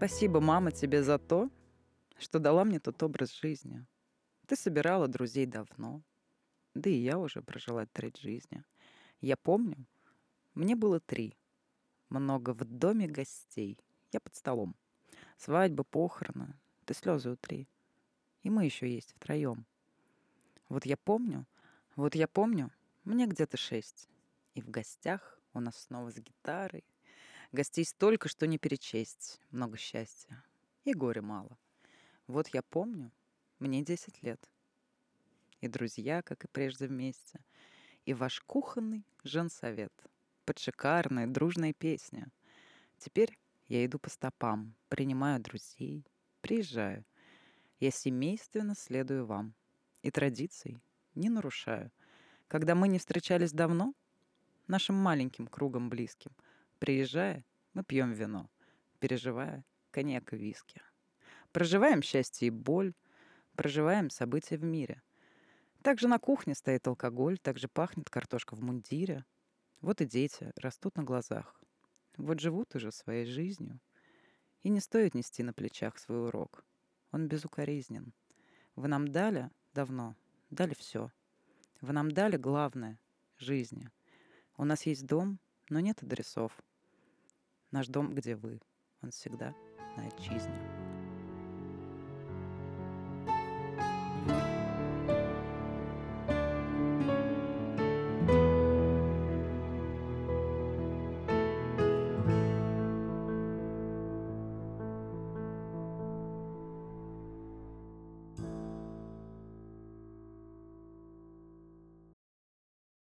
Спасибо, мама, тебе за то, что дала мне тот образ жизни. Ты собирала друзей давно, да и я уже прожила треть жизни. Я помню, мне было три. Много в доме гостей. Я под столом. Свадьба, похороны. Ты слезы утри. И мы еще есть втроем. Вот я помню, вот я помню, мне где-то шесть. И в гостях у нас снова с гитарой Гостей столько, что не перечесть. Много счастья. И горя мало. Вот я помню, мне 10 лет. И друзья, как и прежде, вместе. И ваш кухонный женсовет. Под шикарная, дружная песня. Теперь я иду по стопам, принимаю друзей, приезжаю. Я семейственно следую вам. И традиций не нарушаю. Когда мы не встречались давно, нашим маленьким кругом близким — Приезжая, мы пьем вино, переживая коньяк и виски. Проживаем счастье и боль, проживаем события в мире. Также на кухне стоит алкоголь, также пахнет картошка в мундире. Вот и дети растут на глазах. Вот живут уже своей жизнью. И не стоит нести на плечах свой урок. Он безукоризнен. Вы нам дали давно, дали все. Вы нам дали главное — жизни. У нас есть дом, но нет адресов — Наш дом, где вы, он всегда на отчизне.